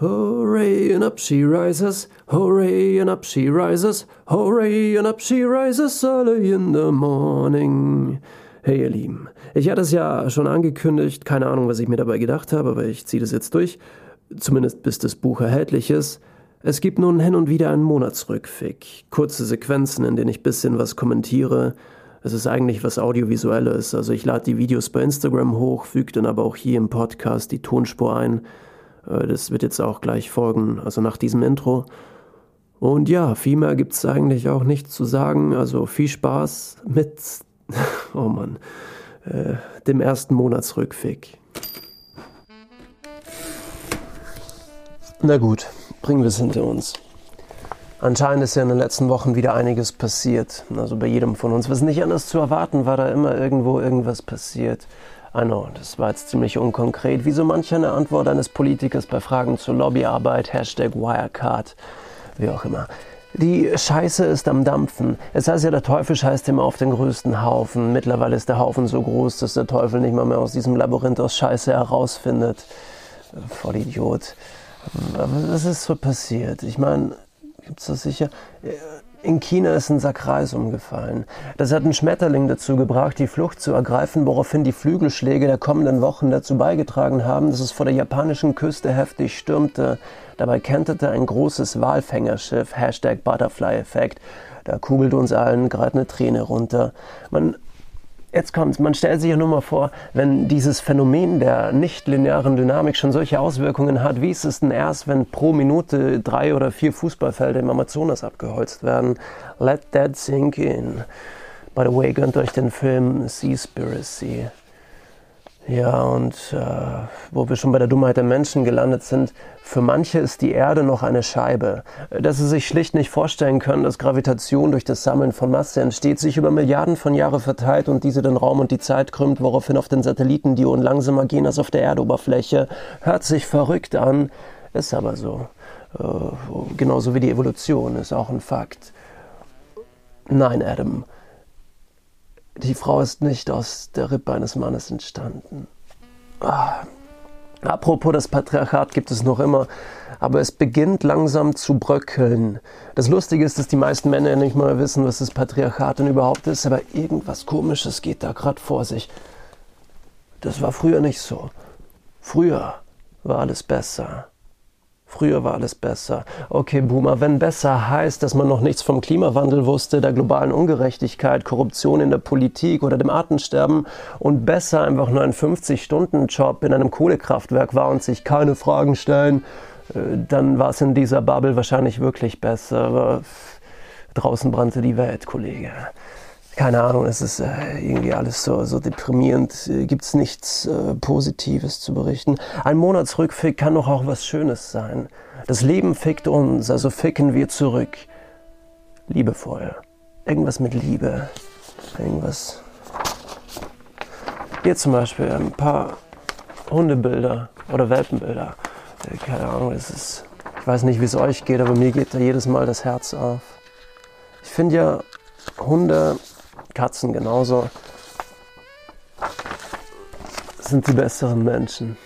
Hooray and up she rises, hooray and up she rises, hooray and up she rises early in the morning. Hey ihr Lieben, ich hatte es ja schon angekündigt, keine Ahnung, was ich mir dabei gedacht habe, aber ich ziehe das jetzt durch, zumindest bis das Buch erhältlich ist. Es gibt nun hin und wieder einen Monatsrückfick, kurze Sequenzen, in denen ich bisschen was kommentiere. Es ist eigentlich was Audiovisuelles, also ich lade die Videos bei Instagram hoch, füge dann aber auch hier im Podcast die Tonspur ein das wird jetzt auch gleich folgen, also nach diesem Intro. Und ja, viel mehr gibt es eigentlich auch nicht zu sagen. Also viel Spaß mit, oh Mann, äh, dem ersten Monatsrückfick. Na gut, bringen wir es hinter uns. Anscheinend ist ja in den letzten Wochen wieder einiges passiert. Also bei jedem von uns. Was nicht anders zu erwarten war, da immer irgendwo irgendwas passiert. I know, das war jetzt ziemlich unkonkret, wie so manch eine Antwort eines Politikers bei Fragen zur Lobbyarbeit, Hashtag Wirecard, wie auch immer. Die Scheiße ist am Dampfen. Es heißt ja, der Teufel scheißt immer auf den größten Haufen. Mittlerweile ist der Haufen so groß, dass der Teufel nicht mal mehr aus diesem Labyrinth aus Scheiße herausfindet. Voll Idiot. Was ist so passiert? Ich meine, gibt's das sicher? In China ist ein Sack Reis umgefallen. Das hat einen Schmetterling dazu gebracht, die Flucht zu ergreifen, woraufhin die Flügelschläge der kommenden Wochen dazu beigetragen haben, dass es vor der japanischen Küste heftig stürmte. Dabei kenterte ein großes Walfängerschiff, Hashtag Butterfly-Effekt. Da kugelt uns allen gerade eine Träne runter. Man Jetzt kommt's. Man stellt sich ja nur mal vor, wenn dieses Phänomen der nicht-linearen Dynamik schon solche Auswirkungen hat, wie ist es denn erst, wenn pro Minute drei oder vier Fußballfelder im Amazonas abgeholzt werden? Let that sink in. By the way, gönnt euch den Film Seaspiracy. Ja, und äh, wo wir schon bei der Dummheit der Menschen gelandet sind, für manche ist die Erde noch eine Scheibe. Dass sie sich schlicht nicht vorstellen können, dass Gravitation durch das Sammeln von Masse entsteht, sich über Milliarden von Jahren verteilt und diese den Raum und die Zeit krümmt, woraufhin auf den Satelliten die Uhren langsamer gehen als auf der Erdoberfläche. Hört sich verrückt an, ist aber so. Äh, genauso wie die Evolution ist auch ein Fakt. Nein, Adam. Die Frau ist nicht aus der Rippe eines Mannes entstanden. Ah. Apropos, das Patriarchat gibt es noch immer, aber es beginnt langsam zu bröckeln. Das Lustige ist, dass die meisten Männer nicht mal wissen, was das Patriarchat denn überhaupt ist, aber irgendwas Komisches geht da gerade vor sich. Das war früher nicht so. Früher war alles besser. Früher war alles besser. Okay, Boomer, wenn besser heißt, dass man noch nichts vom Klimawandel wusste, der globalen Ungerechtigkeit, Korruption in der Politik oder dem Artensterben und besser einfach nur ein 50-Stunden-Job in einem Kohlekraftwerk war und sich keine Fragen stellen, äh, dann war es in dieser Bubble wahrscheinlich wirklich besser. Aber draußen brannte die Welt, Kollege keine Ahnung, es ist äh, irgendwie alles so, so deprimierend, äh, gibt es nichts äh, Positives zu berichten. Ein Monatsrückfick kann doch auch was Schönes sein. Das Leben fickt uns, also ficken wir zurück. Liebevoll. Irgendwas mit Liebe. Irgendwas. Hier zum Beispiel ein paar Hundebilder oder Welpenbilder. Keine Ahnung, es ist. Ich weiß nicht, wie es euch geht, aber mir geht da jedes Mal das Herz auf. Ich finde ja Hunde Katzen genauso sind die besseren Menschen.